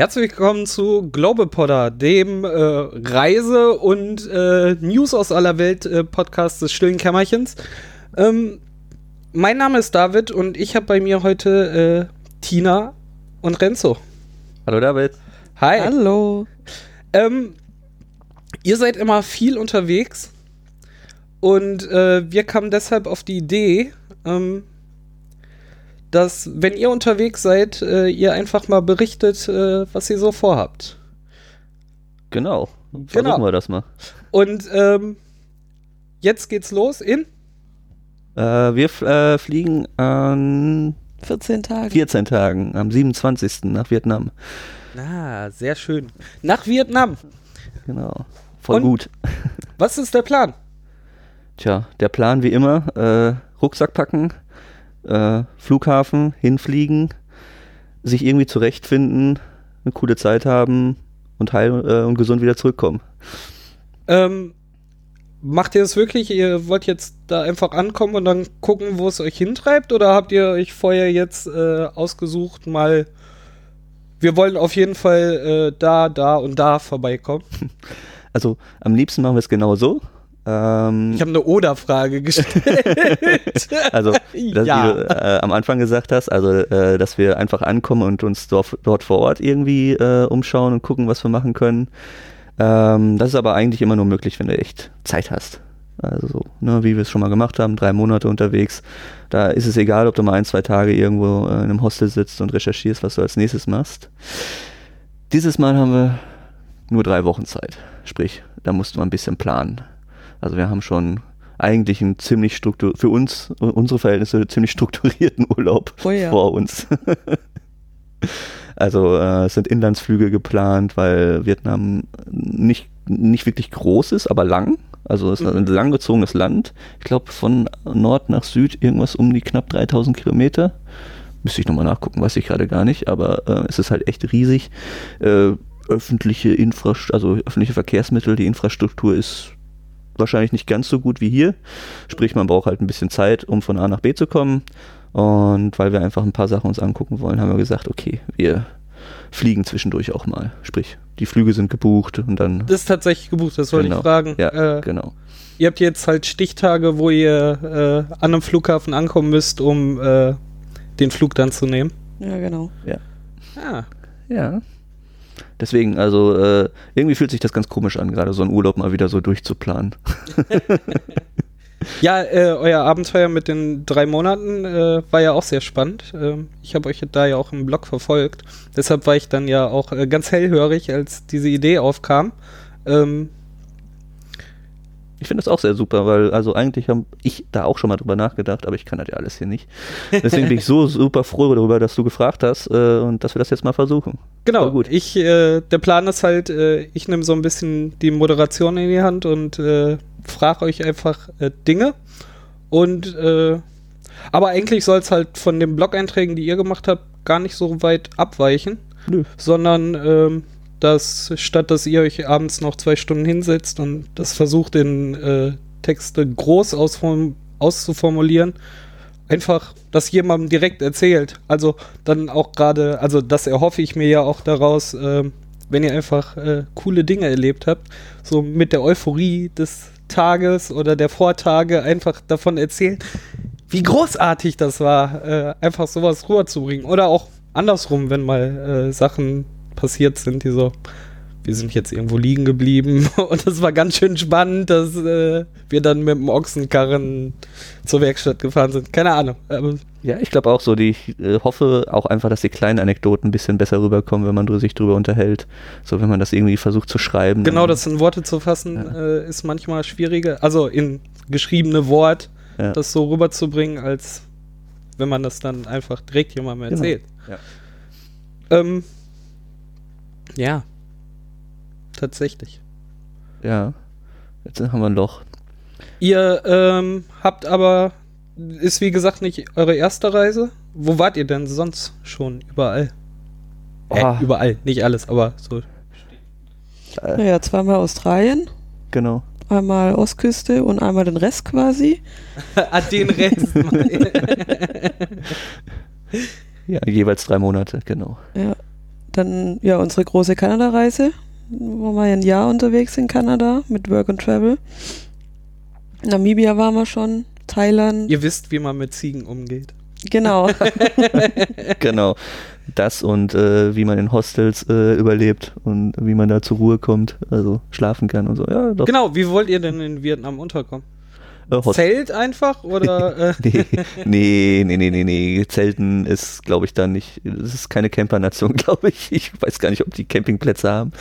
Herzlich willkommen zu Global Podder, dem äh, Reise- und äh, News aus aller Welt äh, Podcast des stillen Kämmerchens. Ähm, mein Name ist David und ich habe bei mir heute äh, Tina und Renzo. Hallo David. Hi. Hallo. Ähm, ihr seid immer viel unterwegs und äh, wir kamen deshalb auf die Idee, ähm, dass, wenn ihr unterwegs seid, äh, ihr einfach mal berichtet, äh, was ihr so vorhabt. Genau. Versuchen Genau. wir das mal. Und ähm, jetzt geht's los in Äh, wir äh, fliegen an 14 Tage. 14 Tagen, am 27. nach Vietnam. Na, sehr schön. Nach Vietnam. Genau. Voll Und? gut. Was ist der Plan? Tja, der Plan wie immer, äh, Rucksack packen, äh, Flughafen, hinfliegen, sich irgendwie zurechtfinden, eine coole Zeit haben und heil äh, und gesund wieder zurückkommen. Ähm, macht ihr das wirklich? Ihr wollt jetzt da einfach ankommen und dann gucken, wo es euch hintreibt? Oder habt ihr euch vorher jetzt äh, ausgesucht, mal, wir wollen auf jeden Fall äh, da, da und da vorbeikommen? Also am liebsten machen wir es genau so. Ähm, Ich habe eine Oder-Frage gestellt. Also, das, Ja. wie du äh, am Anfang gesagt hast, also, äh, dass wir einfach ankommen und uns dort, dort vor Ort irgendwie äh, umschauen und gucken, was wir machen können. Ähm, das ist aber eigentlich immer nur möglich, wenn du echt Zeit hast. Also, so, ne, wie wir es schon mal gemacht haben, drei Monate unterwegs. Da ist es egal, ob du mal ein, zwei Tage irgendwo äh, in einem Hostel sitzt und recherchierst, was du als nächstes machst. Dieses Mal haben wir nur drei Wochen Zeit. Sprich, da mussten wir ein bisschen planen. Also wir haben schon eigentlich einen ziemlich struktur für uns, äh, unsere Verhältnisse, ziemlich strukturierten Urlaub Oh ja. vor uns. also äh, es sind Inlandsflüge geplant, weil Vietnam nicht, nicht wirklich groß ist, aber lang. Also es ist ein langgezogenes Land. Ich glaube von Nord nach Süd irgendwas um die knapp 3000 Kilometer. Müsste ich nochmal nachgucken, weiß ich gerade gar nicht, aber äh, es ist halt echt riesig. Äh, öffentliche Infrastruktur, also öffentliche Verkehrsmittel, die Infrastruktur ist wahrscheinlich nicht ganz so gut wie hier. Sprich, man braucht halt ein bisschen Zeit, um von A nach B zu kommen. Und weil wir einfach ein paar Sachen uns angucken wollen, haben wir gesagt, okay, wir fliegen zwischendurch auch mal. Sprich, die Flüge sind gebucht und dann. Das ist tatsächlich gebucht, das wollte Genau. ich fragen. Ja, äh, genau. Ihr habt jetzt halt Stichtage, wo ihr äh, an einem Flughafen ankommen müsst, um äh, den Flug dann zu nehmen. Ja, genau. Ah, Ja. Deswegen, also äh, irgendwie fühlt sich das ganz komisch an, gerade so einen Urlaub mal wieder so durchzuplanen. Ja, äh, euer Abenteuer mit den drei Monaten äh, war ja auch sehr spannend. Ähm, ich habe euch da ja auch im Blog verfolgt. Deshalb war ich dann ja auch äh, ganz hellhörig, als diese Idee aufkam. Ähm, Ich finde das auch sehr super, weil also eigentlich habe ich da auch schon mal drüber nachgedacht, aber ich kann das ja alles hier nicht. Deswegen bin ich so super froh darüber, dass du gefragt hast äh, und dass wir das jetzt mal versuchen. genau, gut. Ich, äh, der Plan ist halt, äh, ich nehme so ein bisschen die Moderation in die Hand und äh, frage euch einfach äh, Dinge. Und äh, aber eigentlich soll es halt von den Blog-Einträgen, die ihr gemacht habt, gar nicht so weit abweichen. Nö. sondern ähm, dass statt dass ihr euch abends noch zwei Stunden hinsetzt und das versucht in äh, Texte groß auszuformulieren, einfach das jemandem direkt erzählt. Also dann auch gerade, also das erhoffe ich mir ja auch daraus, ähm, wenn ihr einfach äh, coole Dinge erlebt habt, so mit der Euphorie des Tages oder der Vortage einfach davon erzählen, wie großartig das war, äh, einfach sowas rüberzubringen. Oder auch andersrum, wenn mal äh, Sachen passiert sind, die so, wir sind jetzt irgendwo liegen geblieben und das war ganz schön spannend, dass äh, wir dann mit dem Ochsenkarren zur Werkstatt gefahren sind. Keine Ahnung. Aber Ja, ich glaube auch so. Die, ich äh, hoffe auch einfach, dass die kleinen Anekdoten ein bisschen besser rüberkommen, wenn man sich drüber unterhält. So, wenn man das irgendwie versucht zu schreiben. genau das in Worte zu fassen, Ja. äh, ist manchmal schwieriger. Also in geschriebene Wort, Ja. das so rüberzubringen, als wenn man das dann einfach direkt jemandem Genau. erzählt. Ja. Ähm, ja. Tatsächlich. Ja. Jetzt haben wir ein Loch. Ihr ähm, habt aber, ist wie gesagt nicht eure erste Reise. Wo wart ihr denn sonst schon überall? Äh, Oh. überall, nicht alles, aber so. Äh, Naja, zweimal Australien, genau. einmal Ostküste und einmal den Rest quasi. ah, den Rest. Ja, jeweils drei Monate, genau. Ja. Dann ja unsere große Kanada-Reise. Waren wir ein Jahr unterwegs in Kanada mit Work and Travel. Namibia waren wir schon, Thailand. Ihr wisst, wie man mit Ziegen umgeht. Genau. Genau. Das und äh, wie man in Hostels äh, überlebt und wie man da zur Ruhe kommt, also schlafen kann und so. Ja, doch. Genau, wie wollt ihr denn in Vietnam unterkommen? Äh, Host- Zelt einfach oder? Äh, nee, nee, nee, nee, nee, nee. Zelten ist, glaube ich, da nicht. Das ist keine Campernation, glaube ich. Ich weiß gar nicht, ob die Campingplätze haben.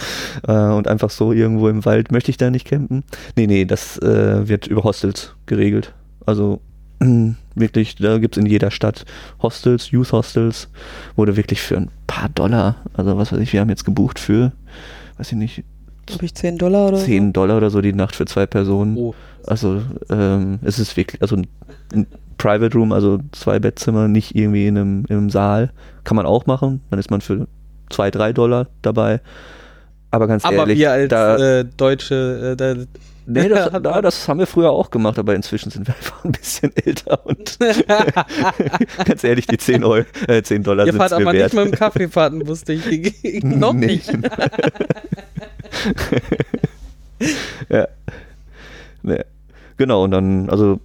Äh, und einfach so irgendwo im Wald möchte ich da nicht campen. Nee, nee, das äh, wird über Hostels geregelt. Also wirklich, da gibt es in jeder Stadt Hostels, Youth Hostels, wo du wirklich für ein paar Dollar, also was weiß ich, wir haben jetzt gebucht für, weiß ich nicht, Glaube ich 10 Dollar oder 10 Dollar oder so die Nacht für zwei Personen. oh, Also ähm, es ist wirklich, also ein, Private Room, also zwei Bettzimmer, nicht irgendwie in einem, in einem Saal. Kann man auch machen. Dann ist man für zwei, drei Dollar dabei. Aber ganz aber ehrlich, wir als da, äh, Deutsche, äh, da, nee, das, da, das haben wir früher auch gemacht, aber inzwischen sind wir einfach ein bisschen älter und ganz ehrlich, die 10, Euro, äh, 10 Dollar ihr sind fahrt mir aber wert. nicht mit dem Kaffeefahrten, wusste ich. Noch nicht. ja. Genau, und dann, also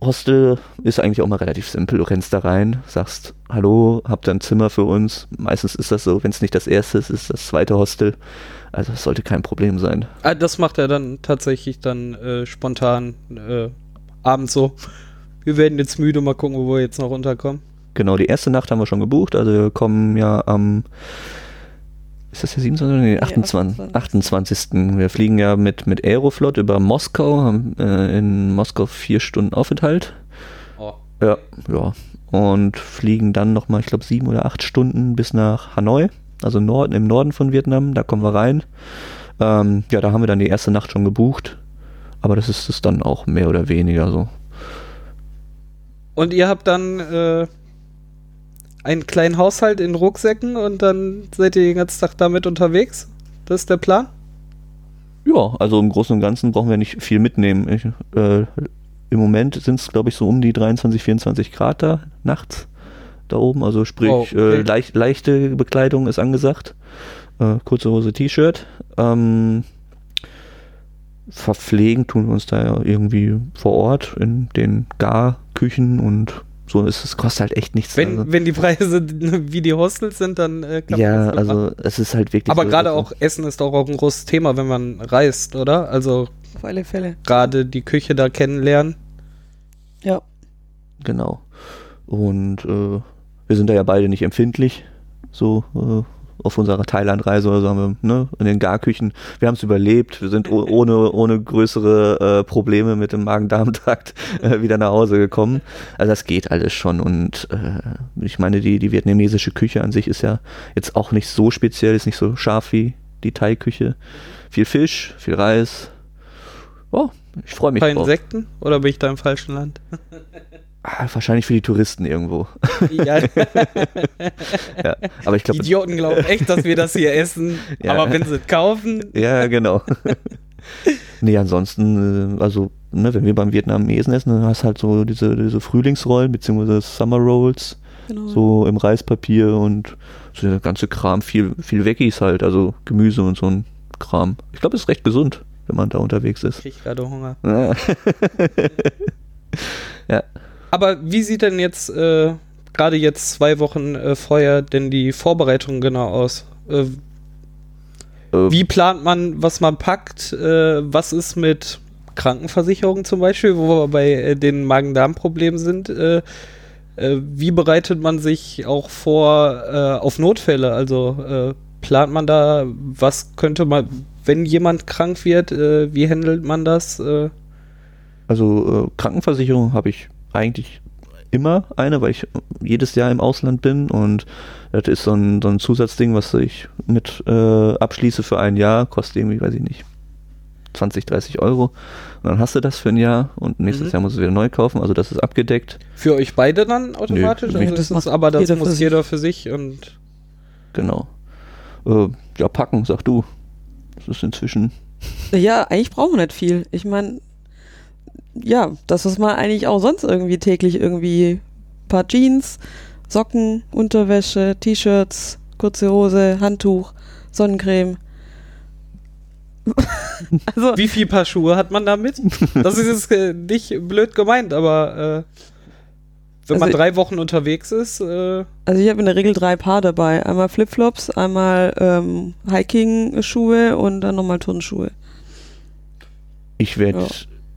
Hostel ist eigentlich auch mal relativ simpel. Du rennst da rein, sagst, hallo, habt ihr ein Zimmer für uns? Meistens ist das so, wenn es nicht das erste ist, ist das zweite Hostel. Also es sollte kein Problem sein. Ah, das macht er dann tatsächlich dann äh, spontan äh, abends so. Wir werden jetzt müde, mal gucken, wo wir jetzt noch runterkommen. Genau, die erste Nacht haben wir schon gebucht. Also wir kommen ja am, ist das der 27. oder nee, 28. 28. Wir fliegen ja mit, mit Aeroflot über Moskau, haben äh, in Moskau vier Stunden Aufenthalt. Oh. Ja, ja. Und fliegen dann nochmal, ich glaube, sieben oder acht Stunden bis nach Hanoi, also Norden, im Norden von Vietnam. Da kommen wir rein. Ähm, ja, da haben wir dann die erste Nacht schon gebucht. Aber das ist es dann auch mehr oder weniger so. Und ihr habt dann äh, einen kleinen Haushalt in Rucksäcken und dann seid ihr den ganzen Tag damit unterwegs? Das ist der Plan? Ja, also im Großen und Ganzen brauchen wir nicht viel mitnehmen. Ich, äh, Im Moment sind es, glaube ich, so um die 23, 24 Grad da nachts da oben. Also sprich, Oh, okay. äh, leicht, leichte Bekleidung ist angesagt. Äh, kurze Hose, T-Shirt. Ähm, verpflegen tun wir uns da ja irgendwie vor Ort in den Garküchen und so ist es kostet halt echt nichts. Wenn, also, wenn die Preise wie die Hostels sind, dann äh, kann man ja, das mitmachen. also es ist halt wirklich. Aber so, gerade also- auch Essen ist auch ein großes Thema, wenn man reist, oder? Also Auf alle Fälle. gerade die Küche da kennenlernen. Ja. Genau. Und äh, wir sind da ja beide nicht empfindlich, so äh, auf unserer Thailand-Reise oder so haben wir, ne, in den Garküchen. Wir haben es überlebt, wir sind oh- ohne, ohne größere äh, Probleme mit dem Magen-Darm-Trakt äh, wieder nach Hause gekommen. Also das geht alles schon und äh, ich meine, die, die vietnamesische Küche an sich ist ja jetzt auch nicht so speziell, ist nicht so scharf wie die Thai-Küche. Viel Fisch, viel Reis. Oh, ich freue mich Ein paar. Insekten? Oder bin ich da im falschen Land? Ah, wahrscheinlich für die Touristen irgendwo. ja, Ja, aber ich die glaube, Idioten glauben echt, dass wir das hier essen. Ja. Aber wenn sie es kaufen, ja, genau. nee, ansonsten, äh, also, ne, wenn wir beim Vietnamesen essen, dann hast du halt so diese, diese Frühlingsrollen, beziehungsweise Summer Rolls, Genau. so im Reispapier und so der ganze Kram, viel, viel Veggies halt, also Gemüse und so ein Kram. Ich glaube, es ist recht gesund, wenn man da unterwegs ist. krieg ich gerade Hunger. Ja. Aber wie sieht denn jetzt äh, gerade jetzt zwei Wochen äh, vorher denn die Vorbereitung genau aus? Äh, Äh, wie plant man, was man packt? Äh, was ist mit Krankenversicherung zum Beispiel, wo wir bei äh, den Magen-Darm-Problemen sind? Äh, wie bereitet man sich auch vor auf Notfälle? Also plant man da, was könnte man, wenn jemand krank wird, wie handelt man das? Also Krankenversicherung habe ich eigentlich immer eine, weil ich jedes Jahr im Ausland bin und das ist so ein, so ein Zusatzding, was ich mit äh, abschließe für ein Jahr, kostet irgendwie, weiß ich nicht, 20, 30 Euro. Und dann hast du das für ein Jahr und nächstes Mhm. Jahr musst du wieder neu kaufen, also das ist abgedeckt. für euch beide dann automatisch? Nö, also das ist, macht aber das jeder muss sich. jeder für sich und Genau. Äh, ja, packen, sag du. Das ist inzwischen. Ja, eigentlich brauchen wir nicht viel. Ich meine, ja, das, was man eigentlich auch sonst irgendwie täglich irgendwie ein paar Jeans, Socken, Unterwäsche, T-Shirts, kurze Hose, Handtuch, Sonnencreme. also, Wie viel Paar Schuhe hat man damit? Das ist jetzt äh, nicht blöd gemeint, aber äh, wenn man Also- drei Wochen unterwegs ist, äh, also ich habe in der Regel drei Paar dabei. Einmal Flipflops, einmal ähm, Hiking-Schuhe und dann nochmal Turnschuhe. Ich werde Ja.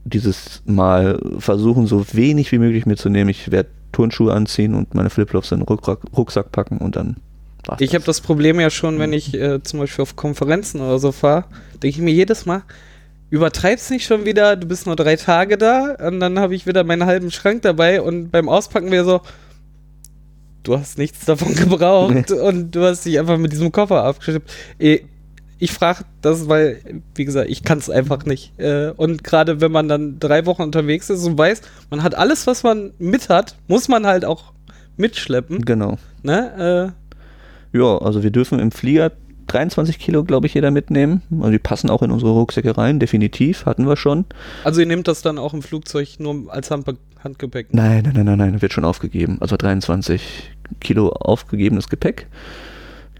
Dieses Mal versuchen, so wenig wie möglich mitzunehmen. Ich werde Turnschuhe anziehen und meine Flipflops in den Rucksack, Rucksack packen und dann war's ich habe das Problem ja schon, wenn ich äh, zum Beispiel auf Konferenzen oder so fahre, denke ich mir jedes Mal, übertreib's nicht schon wieder, du bist nur drei Tage da und dann habe ich wieder meinen halben Schrank dabei und beim Auspacken wäre so, du hast nichts davon gebraucht und du hast dich einfach mit diesem Koffer abgeschleppt. Ich frage das, weil, wie gesagt, ich kann es einfach nicht. Äh, Und gerade wenn man dann drei Wochen unterwegs ist und weiß, man hat alles, was man mit hat, muss man halt auch mitschleppen. Genau. Ne? Ja, also wir dürfen im Flieger 23 Kilo, glaube ich, jeder mitnehmen. Also die passen auch in unsere Rucksäcke rein, definitiv, hatten wir schon. Äh, also ihr nehmt das dann auch im Flugzeug nur als Handbe Handgepäck. Nein, nein, nein, nein, nein, wird schon aufgegeben. Also 23 Kilo aufgegebenes Gepäck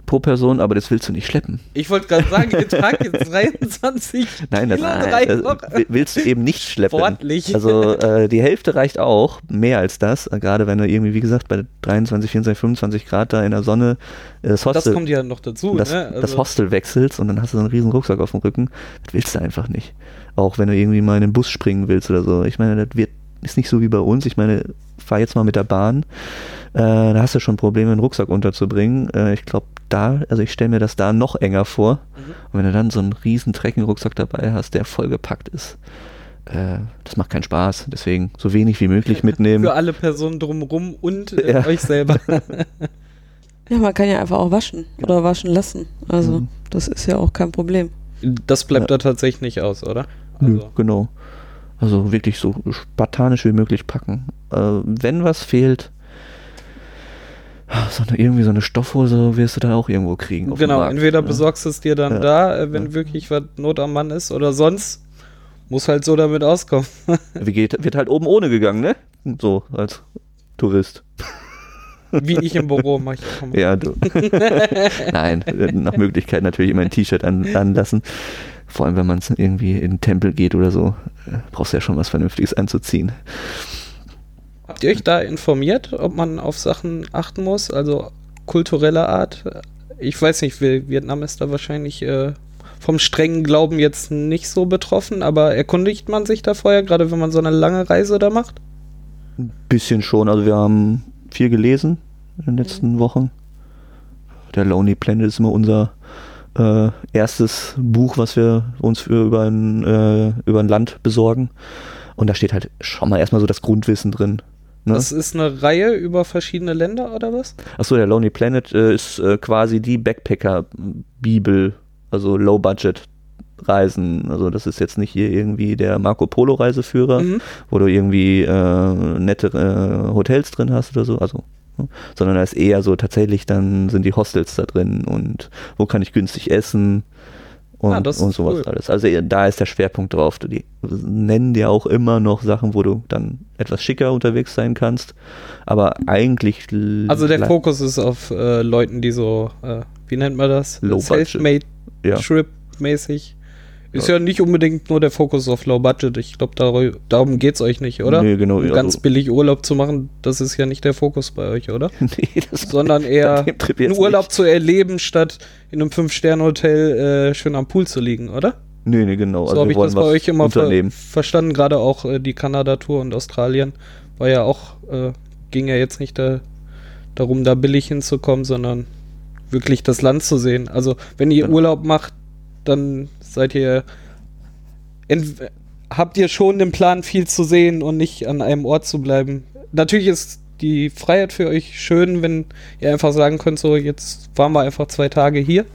pro Person, aber das willst du nicht schleppen. Ich wollte gerade sagen, ihr tragt jetzt 23 Nein, das, Kilo drei das willst du eben nicht schleppen. Sportlich. Also äh, die Hälfte reicht auch, mehr als das. Äh, Gerade wenn du irgendwie, wie gesagt, bei 23, 24, 25 Grad da in der Sonne äh, das Das Hostel, kommt ja noch dazu. das, ne? das Hostel wechselst und dann hast du so einen riesen Rucksack auf dem Rücken. Das willst du einfach nicht. Auch wenn du irgendwie mal in den Bus springen willst oder so. Ich meine, das wird, ist nicht so wie bei uns. Ich meine, fahr jetzt mal mit der Bahn. Äh, da hast du schon Probleme, einen Rucksack unterzubringen. Äh, ich glaube, da, also ich stelle mir das da noch enger vor. Mhm. Und wenn du dann so einen riesen Trekkingrucksack dabei hast, der vollgepackt ist, äh, das macht keinen Spaß. Deswegen so wenig wie möglich mitnehmen. Für alle Personen drumherum und äh, Ja. euch selber. Ja, man kann ja einfach auch waschen oder waschen lassen. Also, Mhm. das ist ja auch kein Problem. Das bleibt Ja. da tatsächlich nicht aus, oder? Nö, Also, genau. Also wirklich so spartanisch wie möglich packen. Äh, wenn was fehlt, so eine, irgendwie so eine Stoffhose wirst du da auch irgendwo kriegen. genau, entweder ne? besorgst du es dir dann Ja. da, äh, wenn Ja. wirklich was Not am Mann ist, oder sonst muss halt so damit auskommen. Wie geht, wird halt oben ohne gegangen, ne? So, als Tourist. Wie ich im Büro mache ich auch mal. Ja, du. Nein, nach Möglichkeit natürlich immer ein T-Shirt an, anlassen. Vor allem, wenn man irgendwie in den Tempel geht oder so, äh, brauchst du ja schon was Vernünftiges anzuziehen. Habt ihr euch da informiert, ob man auf Sachen achten muss? Also kultureller Art? Ich weiß nicht, Vi- Vietnam ist da wahrscheinlich äh, vom strengen Glauben jetzt nicht so betroffen, aber erkundigt man sich da vorher, gerade wenn man so eine lange Reise da macht? Ein bisschen schon. Also wir haben viel gelesen in den letzten Wochen. Der Lonely Planet ist immer unser äh, erstes Buch, was wir uns für über ein, äh, über ein Land besorgen. Und da steht halt schon mal erstmal so das Grundwissen drin. Ne? Das ist eine Reihe über verschiedene Länder oder was? Achso, der Lonely Planet äh, ist äh, quasi die Backpacker-Bibel, also Low-Budget-Reisen. Also das ist jetzt nicht hier irgendwie der Marco Polo-Reiseführer, Mhm. wo du irgendwie äh, nette äh, Hotels drin hast oder so, also ne? sondern da ist eher so tatsächlich dann sind die Hostels da drin und wo kann ich günstig essen und, Ah, und sowas cool. alles. Also da ist der Schwerpunkt drauf. Du, die nennen dir auch immer noch Sachen, wo du dann etwas schicker unterwegs sein kannst, aber eigentlich Also der Fokus ist auf äh, Leuten, die so, äh, wie nennt man das? Self-made ja. Trip mäßig. Ist ja. nicht unbedingt nur der Fokus auf Low Budget. Ich glaube, dar darum geht es euch nicht, oder? Nee, genau. Um also- ganz billig Urlaub zu machen, das ist ja nicht der Fokus bei euch, oder? nee, das Sondern eher einen Urlaub nicht. zu erleben, statt in einem Fünf-Sterne-Hotel äh, schön am Pool zu liegen, oder? Nee, nee, genau. so habe ich das bei euch immer ver verstanden. Gerade auch äh, die Kanada-Tour und Australien war ja auch, äh, ging ja jetzt nicht da, darum, da billig hinzukommen, sondern wirklich das Land zu sehen. Also, wenn ihr Genau. Urlaub macht, dann seid ihr. Habt ihr schon den Plan, viel zu sehen und nicht an einem Ort zu bleiben? Natürlich ist die Freiheit für euch schön, wenn ihr einfach sagen könnt, so jetzt waren wir einfach zwei Tage hier.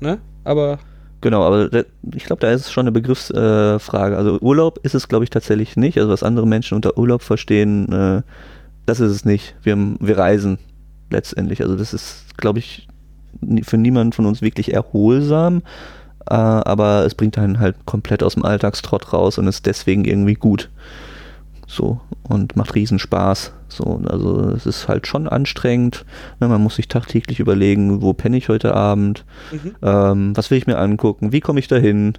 Ne? Aber Genau, aber da, ich glaube, da ist es schon eine Begriffsfrage. Äh, also Urlaub ist es, glaube ich, tatsächlich nicht. Also was andere Menschen unter Urlaub verstehen, äh, das ist es nicht. Wir, wir reisen letztendlich. Also das ist, glaube ich, für niemanden von uns wirklich erholsam. Äh, aber es bringt einen halt komplett aus dem Alltagstrott raus und ist deswegen irgendwie gut. So, und macht riesen Spaß. So, also es ist halt schon anstrengend. Ne, man muss sich tagtäglich überlegen, wo penne ich heute Abend, Mhm. ähm, was will ich mir angucken, wie komme ich dahin.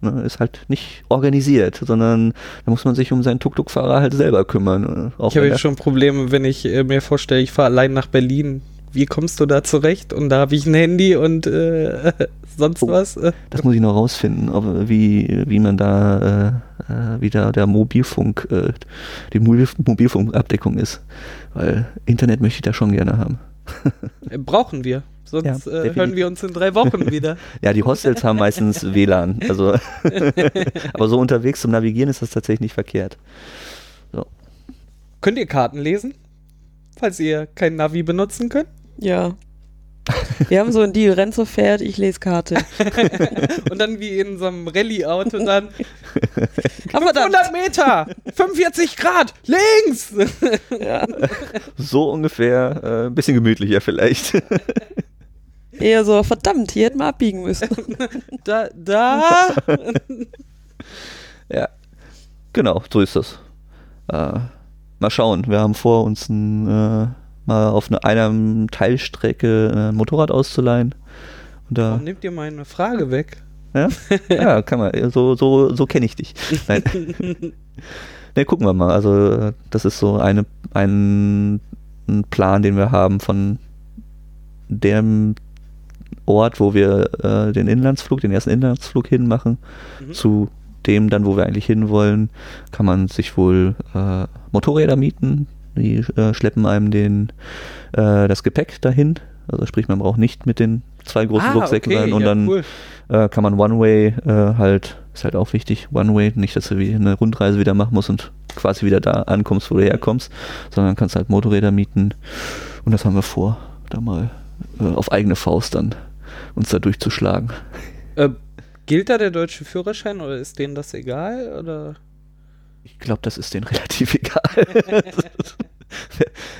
Ne, ist halt nicht organisiert, sondern da muss man sich um seinen Tuk-Tuk-Fahrer halt selber kümmern. äh, Auch Ich habe jetzt schon Probleme, wenn ich äh, mir vorstelle, ich fahre allein nach Berlin. Wie kommst du da zurecht? Und da habe ich ein Handy und äh, sonst Oh. was. Das muss ich noch rausfinden, ob, wie, wie man da, äh, äh, wie da der Mobilfunk, äh, die Mobil Mobilfunkabdeckung ist. Weil Internet möchte ich da schon gerne haben. äh, brauchen wir. Sonst Ja, äh, hören wir uns in drei Wochen wieder. Ja, die Hostels haben meistens WLAN. Also, aber so unterwegs zum Navigieren ist das tatsächlich nicht verkehrt. Könnt ihr Karten lesen? Falls ihr kein Navi benutzen könnt? Ja. Wir haben so einen Deal, Renzo fährt, ich lese Karte. Und dann wie in so einem Rallye-Auto dann Aber dann, 100 Meter, 45 Grad, links! ja, So ungefähr, äh, ein bisschen gemütlicher vielleicht. eher so, verdammt, hier hätten wir abbiegen müssen. Da, da. ja, genau, so ist das. Äh, mal schauen, wir haben vor, uns ein, äh, mal auf eine, einer Teilstrecke äh, ein Motorrad auszuleihen. Und da, Warum nehmt ihr meine Frage weg? Ja, ja kann man. So, so, so kenne ich dich. Nein. ne, gucken wir mal. Also, äh, das ist so eine, ein, ein Plan, den wir haben von dem Ort, wo wir äh, den Inlandsflug, den ersten Inlandsflug hinmachen, Mhm. zu dem dann, wo wir eigentlich hinwollen, kann man sich wohl äh, Motorräder mieten. Die äh, schleppen einem den, äh, das Gepäck dahin. Also sprich, man braucht nicht mit den zwei großen Rucksäcken sein und Ah, ja, dann cool. äh, kann man One-Way äh, halt, ist halt auch wichtig, One-Way, nicht, dass du wie eine Rundreise wieder machen musst und quasi wieder da ankommst, wo du herkommst, sondern kannst halt Motorräder mieten und das haben wir vor, da mal äh, auf eigene Faust dann uns da durchzuschlagen. Äh, gilt da der deutsche Führerschein oder ist denen das egal? Oder? Ich glaube, das ist denen relativ egal.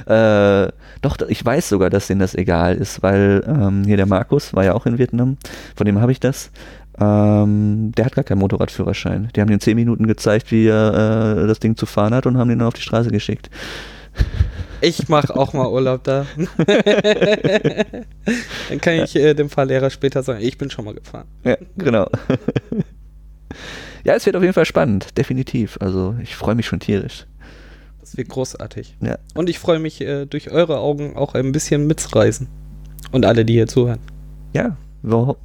äh, doch, ich weiß sogar, dass denen das egal ist, weil ähm, hier der Markus war ja auch in Vietnam, von dem habe ich das. Ähm, der hat gar keinen Motorradführerschein. Die haben ihm zehn Minuten gezeigt, wie er äh, das Ding zu fahren hat und haben ihn dann auf die Straße geschickt. Ich mache auch mal Urlaub da. Dann kann ich äh, dem Fahrlehrer später sagen, ich bin schon mal gefahren. Ja, genau. Ja, es wird auf jeden Fall spannend, definitiv. Also ich freue mich schon tierisch. Das wird großartig. Ja. Und ich freue mich, äh, durch eure Augen auch ein bisschen mitzureisen. Und alle, die hier zuhören. Ja, wir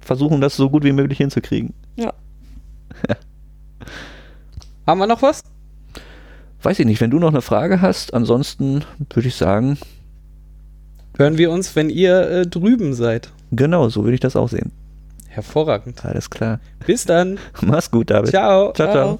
versuchen das so gut wie möglich hinzukriegen. Haben wir noch was? Weiß ich nicht, wenn du noch eine Frage hast, ansonsten würde ich sagen, Hören wir uns, wenn ihr äh, drüben seid. genau, so würde ich das auch sehen. Hervorragend. Alles klar. Bis dann. Mach's gut, David. Ciao. ciao. ciao. Ciao.